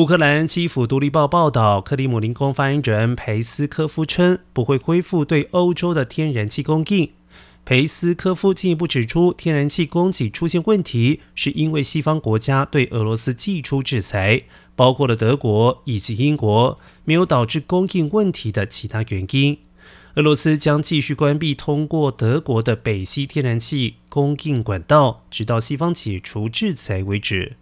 乌克兰基辅独立报报道克里姆林宫发言人佩斯科夫称不会恢复对欧洲的天然气供应。佩斯科夫进一步指出天然气供给出现问题是因为西方国家对俄罗斯寄出制裁包括了德国以及英国没有导致供应问题的其他原因。俄罗斯将继续关闭通过德国的北溪天然气供应管道直到西方解除制裁为止。